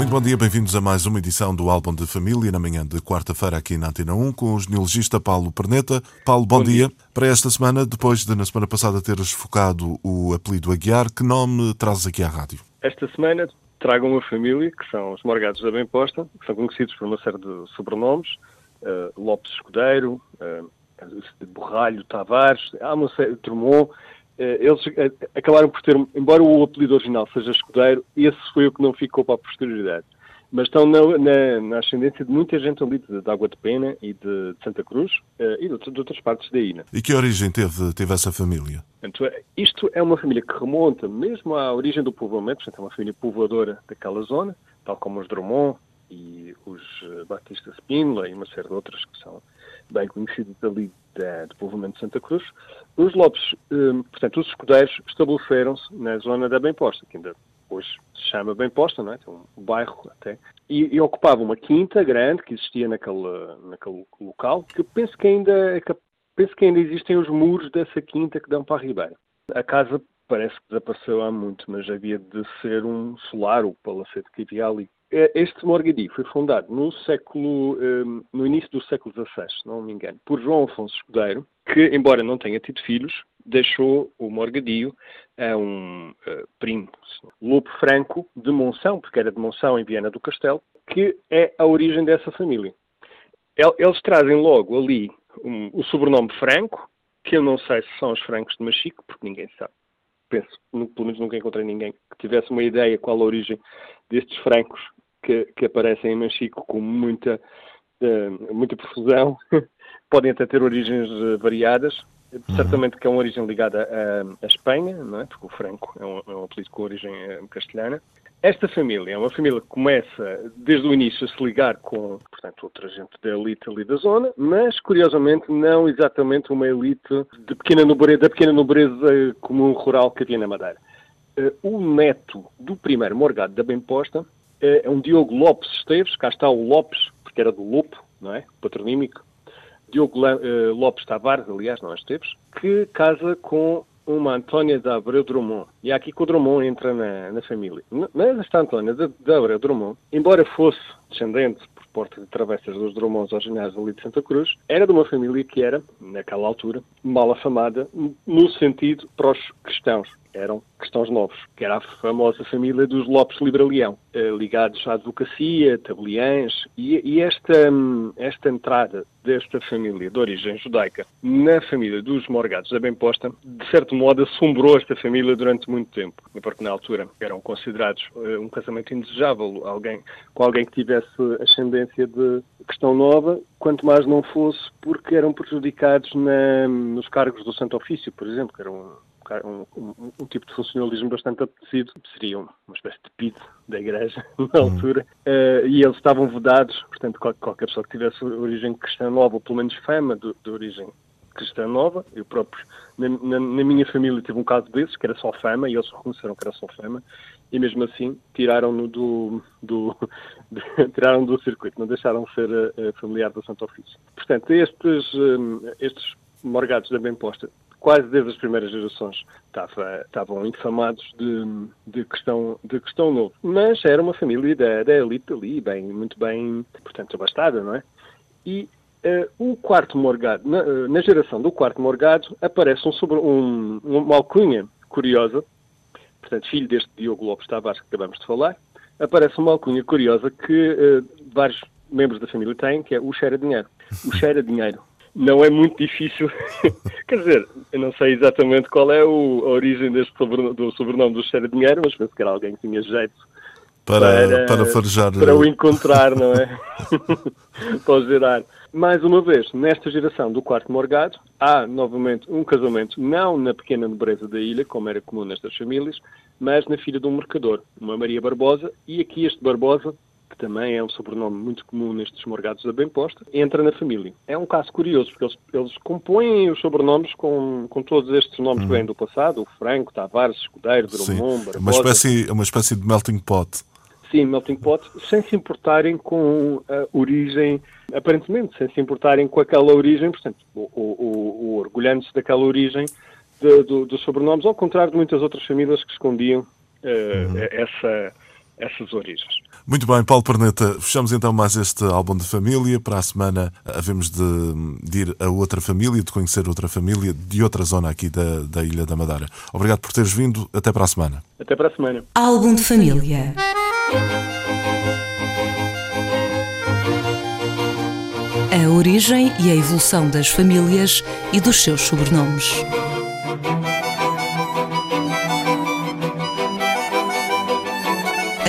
Muito bom dia, bem-vindos a mais uma edição do Álbum de Família, na manhã de quarta-feira aqui na Antena 1, com o genealogista Paulo Perneta. Paulo, bom, bom dia. dia. Para esta semana, depois de na semana passada teres focado o apelido Aguiar, que nome trazes aqui à rádio? Esta semana trago uma família, que são os Morgados da Bem-Posta, que são conhecidos por uma série de sobrenomes, uh, Lopes Escudeiro, uh, Borralho Tavares, há uma série, Drummond, eles eh, acabaram por ter, embora o apelido original seja escudeiro, esse foi o que não ficou para a posterioridade. Mas estão na, na, na ascendência de muita gente ali de, de Água de Pena e de, de Santa Cruz uh, e de, de, outras partes da ilha. E que origem teve, teve essa família? Portanto, isto é uma família que remonta mesmo à origem do povoamento, portanto é uma família povoadora daquela zona, tal como os Drummond e os Batista Spínola e uma série de outras que são bem conhecidos ali da, do povoamento de Santa Cruz. Os Lopes, um, portanto, os escudeiros estabeleceram-se na zona da Bem-Posta, que ainda hoje se chama Bem-Posta, não é? Tem um bairro até. E, e ocupava uma quinta grande que existia naquele, naquele local, que penso que ainda que, penso que ainda existem os muros dessa quinta que dão para a Ribeira. A casa parece que desapareceu há muito, mas havia de ser um solar, o palacete que havia ali. É, este Morgadi foi fundado no século, hum, no início do século XVI, não me engano, por João Afonso Escudeiro, que, embora não tenha tido filhos, deixou o Morgadio a um uh, primo, Lopo Franco, de Monção, porque era de Monção, em Viana do Castelo, que é a origem dessa família. Eles trazem logo ali o sobrenome Franco, que eu não sei se são os francos de Machico, porque ninguém sabe. Penso, pelo menos nunca encontrei ninguém que tivesse uma ideia qual a origem destes francos que, que aparecem em Machico com muita, uh, muita profusão. Podem até ter origens uh, variadas. Uhum. Certamente que é uma origem ligada à, à Espanha, não é? porque o Franco é um, é um apelido com origem uh, castelhana. Esta família é uma família que começa desde o início a se ligar com, portanto, outra gente da elite ali da zona, mas curiosamente não exatamente uma elite de pequena nobreza, da pequena nobreza comum rural que havia na Madeira. o neto do primeiro morgado da Bem-Posta é, é um Diogo Lopes Esteves, cá está o Lopes, porque era do Lopo, não é? Patronímico. Diogo uh, Lopes Tavares, aliás, não é Esteves, que casa com uma Antónia de Abreu Drummond. E é aqui que o Drummond entra na, na família. Mas esta Antónia de, de Abreu Drummond, embora fosse descendente por porta de travessas dos Drummonds ginásio ali de Santa Cruz, era de uma família que era, naquela altura, mal afamada no sentido para os cristãos eram cristãos novos, que era a famosa família dos Lopes Libraleão, eh, ligados à advocacia, tabeliães, e, e esta, hum, esta entrada desta família de origem judaica na família dos Morgados da Bem-Posta, de certo modo assombrou esta família durante muito tempo, porque na altura eram considerados uh, um casamento indesejável, alguém, com alguém que tivesse ascendência de questão nova, quanto mais não fosse porque eram prejudicados na, nos cargos do Santo Ofício, por exemplo, que eram um, um, tipo de funcionalismo bastante apetecido, seria uma espécie de PID da Igreja na altura, uh, e eles estavam vedados, portanto, qualquer pessoa que tivesse origem cristã nova, ou pelo menos fama de, origem cristã nova, eu próprio, na, na, na, minha família tive um caso desses, que era só fama, e eles reconheceram que era só fama, e mesmo assim tiraram-no do, do tiraram do circuito, não deixaram ser uh, familiar do Santo Ofício. Portanto, estes, um, estes morgados da bem posta quase desde as primeiras gerações estava, estavam infamados de, de, questão, de questão novo. Mas era uma família da, da elite ali, bem, muito bem, portanto, abastada, não é? E uh, o quarto morgado, na, uh, na, geração do quarto morgado, aparece um, sobre, um, uma alcunha curiosa, portanto, filho deste Diogo Lopes Tavares que acabamos de falar, aparece uma alcunha curiosa que uh, vários membros da família têm, que é o cheira dinheiro. O cheira dinheiro não é muito difícil. Quer dizer, eu não sei exatamente qual é o, a origem deste sobrenome, do sobrenome do Cheira Dinheiro, mas penso que era alguém que tinha jeito para, para, para farejar. Para o encontrar, não é? para o gerar. Mais uma vez, nesta geração do quarto morgado, há novamente um casamento, não na pequena nobreza da ilha, como era comum nestas famílias, mas na filha de um mercador, uma Maria Barbosa, e aqui este Barbosa, também é um sobrenome muito comum nestes morgados da Bem-Posta, entra na família. É um caso curioso, porque eles, eles compõem os sobrenomes com, com todos estes nomes que vêm do passado, o Franco, Tavares, Escudeiro, Drummond, Barbosa... Uma espécie, uma espécie de melting pot. Sim, melting pot, sem se importarem com a origem, aparentemente, sem se importarem com aquela origem, portanto, o, o, orgulhando-se daquela origem de, do, dos sobrenomes, ao contrário de muitas outras famílias que escondiam uh, uhum. essa, essas origens. Muito bem, Paulo Perneta, fechamos então mais este álbum de família. Para a semana havemos de, de, ir a outra família, de conhecer outra família de outra zona aqui da, da Ilha da Madeira. Obrigado por teres vindo. Até para a semana. Até para a semana. Álbum de família. A origem e a evolução das famílias e dos seus sobrenomes.